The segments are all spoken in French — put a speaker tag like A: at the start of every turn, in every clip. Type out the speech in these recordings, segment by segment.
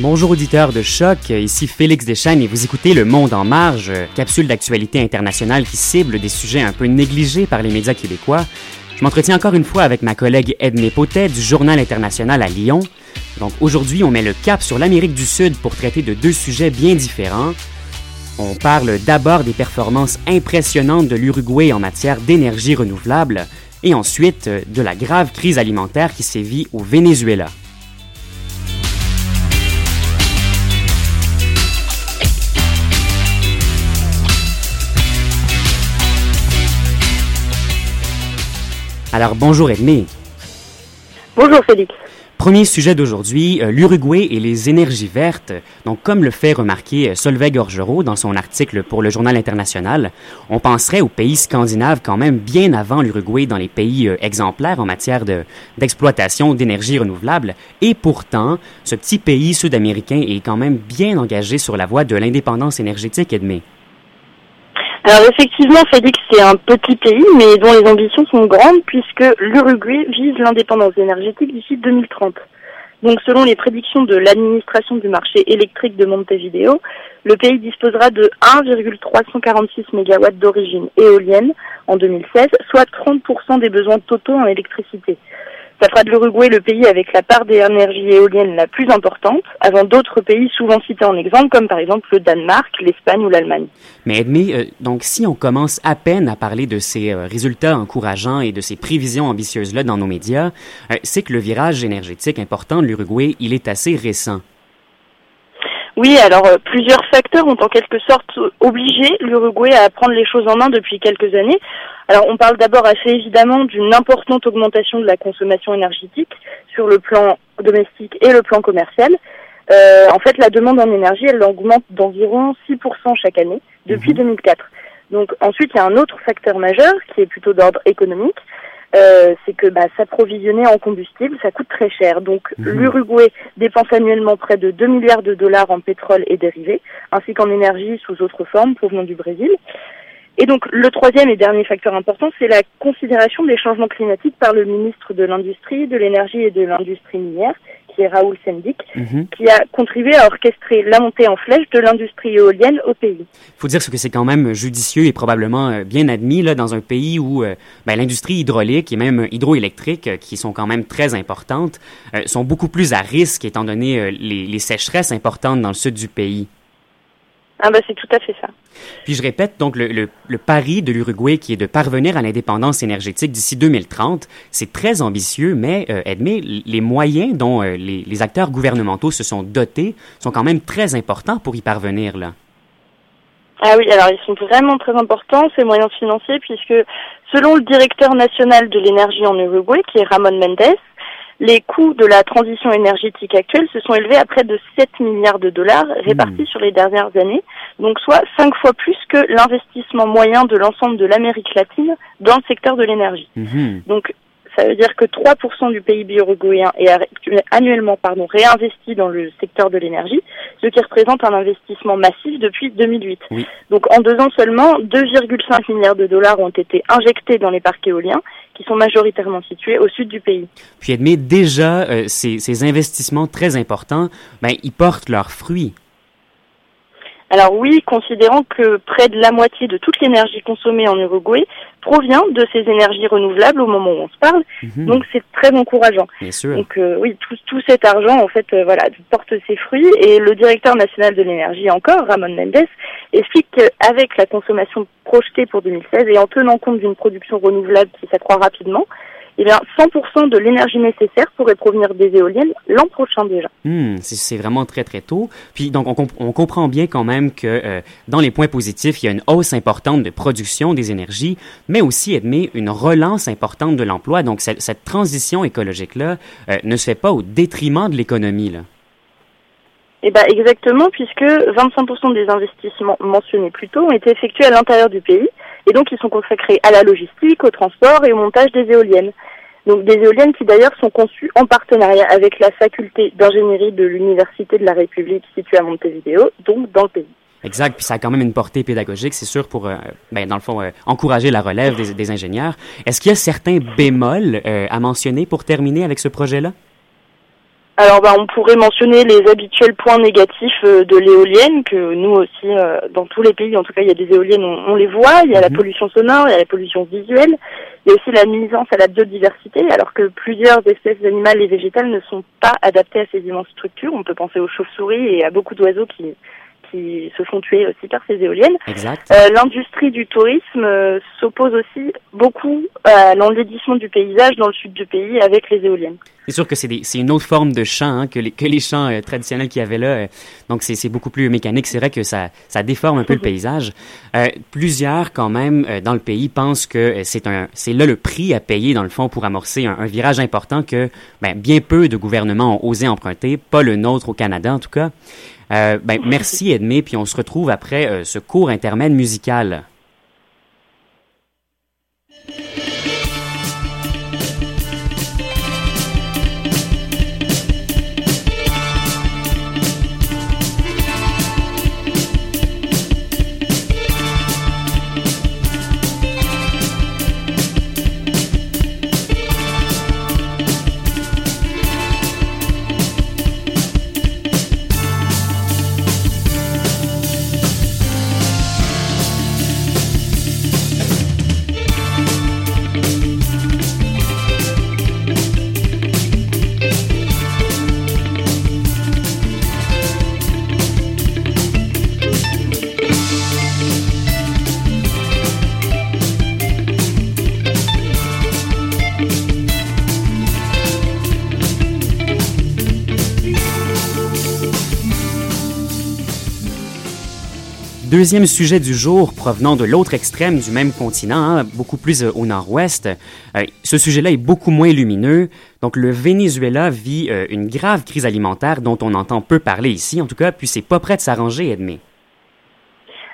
A: Bonjour auditeurs de choc, ici Félix Deschênes et vous écoutez Le Monde en marge, capsule d'actualité internationale qui cible des sujets un peu négligés par les médias québécois. Je m'entretiens encore une fois avec ma collègue Edmé Potet du Journal international à Lyon. Donc aujourd'hui, on met le cap sur l'Amérique du Sud pour traiter de deux sujets bien différents. On parle d'abord des performances impressionnantes de l'Uruguay en matière d'énergie renouvelable et ensuite de la grave crise alimentaire qui sévit au Venezuela. Alors bonjour Edmé.
B: Bonjour Félix.
A: Premier sujet d'aujourd'hui, euh, l'Uruguay et les énergies vertes. Donc, comme le fait remarquer euh, Solveig Orgerot dans son article pour le Journal international, on penserait aux pays scandinaves quand même bien avant l'Uruguay dans les pays euh, exemplaires en matière d'exploitation d'énergie renouvelable. Et pourtant, ce petit pays sud-américain est quand même bien engagé sur la voie de l'indépendance énergétique, Edmé.
B: Alors effectivement, Félix, c'est un petit pays, mais dont les ambitions sont grandes, puisque l'Uruguay vise l'indépendance énergétique d'ici 2030. Donc selon les prédictions de l'administration du marché électrique de Montevideo, le pays disposera de 1,346 MW d'origine éolienne en 2016, soit 30% des besoins totaux en électricité. Ça fera de l'Uruguay le pays avec la part d'énergie éolienne la plus importante, avant d'autres pays souvent cités en exemple, comme par exemple le Danemark, l'Espagne ou l'Allemagne.
A: Mais Edmé, euh, donc si on commence à peine à parler de ces euh, résultats encourageants et de ces prévisions ambitieuses-là dans nos médias, euh, c'est que le virage énergétique important de l'Uruguay, il est assez récent.
B: Oui, alors plusieurs facteurs ont en quelque sorte obligé l'Uruguay à prendre les choses en main depuis quelques années. Alors on parle d'abord assez évidemment d'une importante augmentation de la consommation énergétique sur le plan domestique et le plan commercial. Euh, en fait, la demande en énergie, elle augmente d'environ 6% chaque année depuis 2004. Mhm. Donc ensuite, il y a un autre facteur majeur qui est plutôt d'ordre économique, euh, c'est que bah, s'approvisionner en combustible, ça coûte très cher. Donc mhm. l'Uruguay dépense annuellement près de 2 milliards de dollars en pétrole et dérivés, ainsi qu'en énergie sous autres formes provenant du Brésil. Et donc le troisième et dernier facteur important, c'est la considération des changements climatiques par le ministre de l'Industrie, de l'Énergie et de l'Industrie minière, qui est Raoul Sendik, mhm. qui a contribué à orchestrer la montée en flèche de l'industrie éolienne au pays.
A: Il faut dire que c'est quand même judicieux et probablement euh, bien admis là, dans un pays où euh, ben, l'industrie hydraulique et même hydroélectrique, euh, qui sont quand même très importantes, sont beaucoup plus à risque étant donné les, les sécheresses importantes dans le sud du pays.
B: Ah bah c'est tout à fait ça.
A: Puis je répète, donc le, le, pari de l'Uruguay qui est de parvenir à l'indépendance énergétique d'ici 2030, c'est très ambitieux, mais euh, Edmé, les moyens dont euh, les, les, acteurs gouvernementaux se sont dotés sont quand même très importants pour y parvenir là.
B: Ah oui, alors ils sont vraiment très importants ces moyens financiers puisque selon le directeur national de l'énergie en Uruguay, qui est Ramon Mendes, les coûts de la transition énergétique actuelle se sont élevés à près de 7 milliards de dollars répartis hmm. sur les dernières années, donc soit 5 fois plus que l'investissement moyen de l'ensemble de l'Amérique latine dans le secteur de l'énergie. Hmm. Donc ça veut dire que 3% du PIB uruguayen est annuellement pardon, réinvesti dans le secteur de l'énergie, ce qui représente un investissement massif depuis 2008. Donc en deux ans seulement, 2,5 milliards de dollars ont été injectés dans les parcs éoliens, qui sont majoritairement situés au sud du pays.
A: Puis Edmé, déjà, euh, ces, ces, investissements très importants, ben, ils portent leurs fruits.
B: Alors oui, considérant que près de la moitié de toute l'énergie consommée en Uruguay provient de ces énergies renouvelables au moment où on se parle, mhm. donc c'est très encourageant.
A: Bien sûr.
B: Donc euh, oui, tout, tout, cet argent en fait, euh, voilà, porte ses fruits et le directeur national de l'énergie encore, Ramon Mendes, explique qu'avec la consommation projetée pour 2016 et en tenant compte d'une production renouvelable qui s'accroît rapidement, eh bien, 100% de l'énergie nécessaire pourrait provenir des éoliennes l'an prochain déjà.
A: Hmm, c'est vraiment très, très tôt. Puis, donc, on, on comprend bien quand même que euh, dans les points positifs, il y a une hausse importante de production des énergies, mais aussi, admet, une relance importante de l'emploi. Donc, cette, cette transition écologique-là euh, ne se fait pas au détriment de l'économie, là.
B: Eh ben exactement, puisque 25% des investissements mentionnés plus tôt ont été effectués à l'intérieur du pays, et donc ils sont consacrés à la logistique, au transport et au montage des éoliennes. Donc des éoliennes qui d'ailleurs sont conçues en partenariat avec la faculté d'ingénierie de l'Université de la République située à Montevideo, donc dans le pays.
A: Exact, puis ça a quand même une portée pédagogique, c'est sûr, pour, euh, ben, dans le fond, euh, encourager la relève des, ingénieurs. Est-ce qu'il y a certains bémols euh, à mentionner pour terminer avec ce projet-là?
B: Alors bah, on pourrait mentionner les habituels points négatifs euh, de l'éolienne, que nous aussi, euh, dans tous les pays, en tout cas il y a des éoliennes, on, les voit, il y a la mhm. pollution sonore, il y a la pollution visuelle, il y a aussi la nuisance à la biodiversité, alors que plusieurs espèces animales et végétales ne sont pas adaptées à ces immenses structures. On peut penser aux chauves-souris et à beaucoup d'oiseaux qui, qui se font tuer aussi par ces éoliennes.
A: Euh,
B: L'industrie du tourisme euh, s'oppose aussi beaucoup à l'enlaidissement du paysage dans le sud du pays avec les éoliennes.
A: C'est sûr que c'est une autre forme de chant hein, que, les, que les chants euh, traditionnels qu'il y avait là. Euh, donc c'est beaucoup plus mécanique. C'est vrai que ça, ça déforme un peu le paysage. plusieurs, quand même, dans le pays pensent que c'est là le prix à payer, dans le fond, pour amorcer un, un virage important que ben, bien peu de gouvernements ont osé emprunter, pas le nôtre au Canada en tout cas. Euh, ben, merci Edmé, puis on se retrouve après euh, ce court intermède musical. Deuxième sujet du jour provenant de l'autre extrême du même continent, hein, beaucoup plus euh, au nord-ouest. Euh, ce sujet-là est beaucoup moins lumineux. Donc le Venezuela vit euh, une grave crise alimentaire dont on entend peu parler ici, en tout cas, puis c'est pas prêt de s'arranger, Edmé.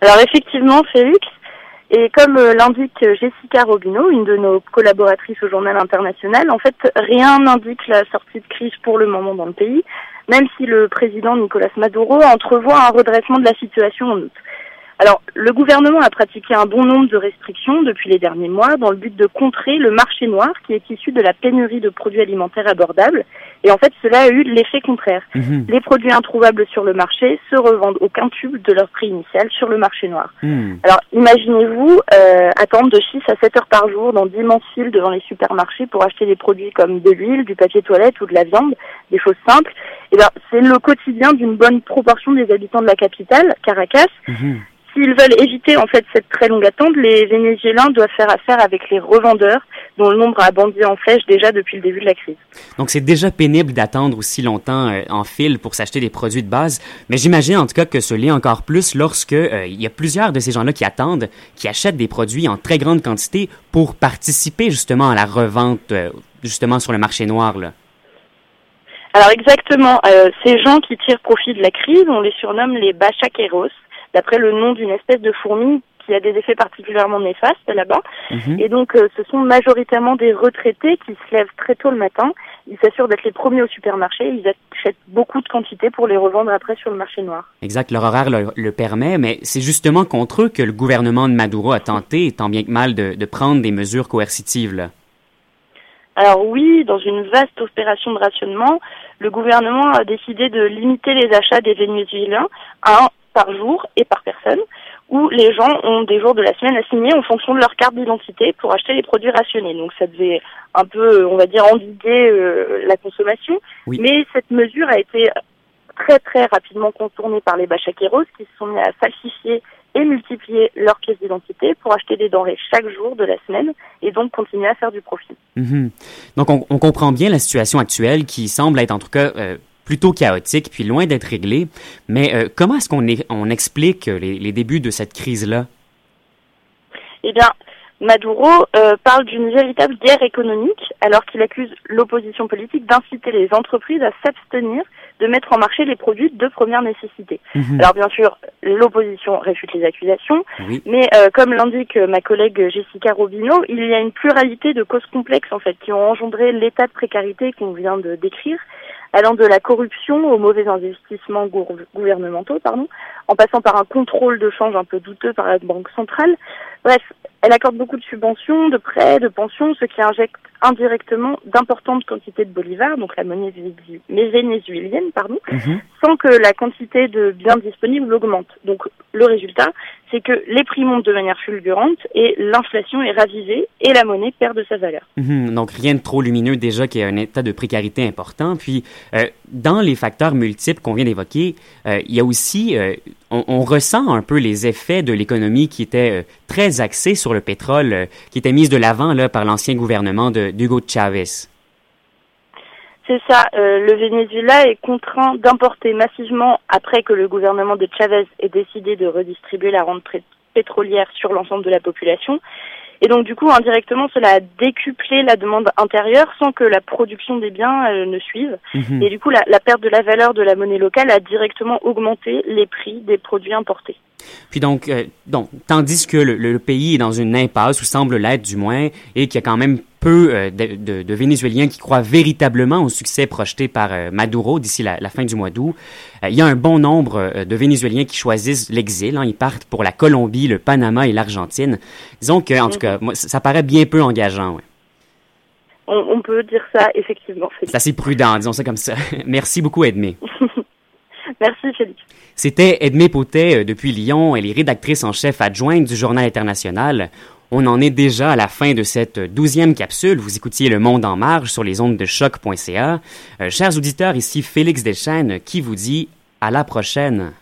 B: Alors effectivement, Félix, et comme l'indique Jessica Robino, une de nos collaboratrices au journal international, en fait, rien n'indique la sortie de crise pour le moment dans le pays, même si le président Nicolas Maduro entrevoit un redressement de la situation en août. Alors, le gouvernement a pratiqué un bon nombre de restrictions depuis les derniers mois dans le but de contrer le marché noir qui est issu de la pénurie de produits alimentaires abordables. Et en fait, cela a eu l'effet contraire. Mhm. Les produits introuvables sur le marché se revendent au quintuple de leur prix initial sur le marché noir. Mhm. Alors, imaginez-vous euh, attendre de 6 à 7 heures par jour dans d'immenses files devant les supermarchés pour acheter des produits comme de l'huile, du papier toilette ou de la viande, des choses simples. Et eh bien, c'est le quotidien d'une bonne proportion des habitants de la capitale, Caracas. Mhm s'ils veulent éviter en fait cette très longue attente, les Vénézuéliens doivent faire affaire avec les revendeurs dont le nombre a bondi en flèche déjà depuis le début de la crise.
A: Donc c'est déjà pénible d'attendre aussi longtemps euh, en file pour s'acheter des produits de base, mais j'imagine en tout cas que ce l'est encore plus lorsque euh, il y a plusieurs de ces gens-là qui attendent, qui achètent des produits en très grande quantité pour participer justement à la revente euh, justement sur le marché noir.
B: Alors exactement, ces gens qui tirent profit de la crise, on les surnomme les bachaqueros d'après le nom d'une espèce de fourmi qui a des effets particulièrement néfastes là-bas. Mhm. Et donc, euh, ce sont majoritairement des retraités qui se lèvent très tôt le matin. Ils s'assurent d'être les premiers au supermarché. Ils achètent beaucoup de quantités pour les revendre après sur le marché noir.
A: Exact, leur horaire le, permet, mais c'est justement contre eux que le gouvernement de Maduro a tenté, tant bien que mal, de, de prendre des mesures coercitives. Là.
B: Alors oui, dans une vaste opération de rationnement, le gouvernement a décidé de limiter les achats des Vénézuéliens à par jour et par personne, où les gens ont des jours de la semaine assignés en fonction de leur carte d'identité pour acheter les produits rationnés. Donc ça devait un peu, on va dire, endiguer euh, la consommation. Mais cette mesure a été très très rapidement contournée par les bachaqueros qui se sont mis à falsifier et multiplier leurs pièces d'identité pour acheter des denrées chaque jour de la semaine et donc continuer à faire du profit.
A: Mhm. Donc on, comprend bien la situation actuelle qui semble être en tout cas euh, plutôt chaotique, puis loin d'être réglé. Mais euh, comment est-ce qu'on on explique les, débuts de cette crise-là?
B: Eh bien, Maduro euh, parle d'une véritable guerre économique alors qu'il accuse l'opposition politique d'inciter les entreprises à s'abstenir de mettre en marché les produits de première nécessité. Mhm. Alors bien sûr, l'opposition réfute les accusations, mais euh, comme l'indique ma collègue Jessica Robino, il y a une pluralité de causes complexes en fait qui ont engendré l'état de précarité qu'on vient de décrire allant de la corruption aux mauvais investissements gouvernementaux, pardon, en passant par un contrôle de change un peu douteux par la Banque centrale. Bref, Elle accorde beaucoup de subventions, de prêts, de pensions, ce qui injecte indirectement d'importantes quantités de bolivars, donc la monnaie vénézuélienne, pardon, mhm. sans que la quantité de biens disponibles augmente. Donc le résultat, c'est que les prix montent de manière fulgurante et l'inflation est ravisée et la monnaie perd de sa valeur.
A: Mhm. donc rien de trop lumineux déjà qui a un état de précarité important. Puis euh, dans les facteurs multiples qu'on vient d'évoquer, euh, il y a aussi, euh, on, ressent un peu les effets de l'économie qui était très axée sur le pétrole, qui était mise de l'avant là par l'ancien gouvernement de d'Hugo Chavez.
B: C'est ça. Euh, le Venezuela est contraint d'importer massivement après que le gouvernement de Chavez ait décidé de redistribuer la rente pétrolière sur l'ensemble de la population. Et donc du coup, indirectement, cela a décuplé la demande intérieure sans que la production des biens euh, ne suive. Mhm. Et du coup, la, perte de la valeur de la monnaie locale a directement augmenté les prix des produits importés.
A: Puis donc, euh, donc tandis que le, pays est dans une impasse, ou semble l'être du moins, et qu'il y a quand même peu euh, de, Vénézuéliens qui croient véritablement au succès projeté par euh, Maduro d'ici la, fin du mois d'août. il y a un bon nombre de Vénézuéliens qui choisissent l'exil. Hein. ils partent pour la Colombie, le Panama et l'Argentine. Disons que, en tout cas, moi, ça, paraît bien peu engageant. Ouais.
B: On, peut dire ça, effectivement.
A: C'est assez prudent, disons ça comme ça. Merci beaucoup, Edmé.
B: Merci, Félix.
A: C'était Edmé Potet euh, depuis Lyon. Elle est rédactrice en chef adjointe du Journal international. On en est déjà à la fin de cette douzième capsule. Vous écoutiez Le Monde en marge sur les ondes de choc.ca. Euh, chers auditeurs, ici Félix Deschênes qui vous dit à la prochaine.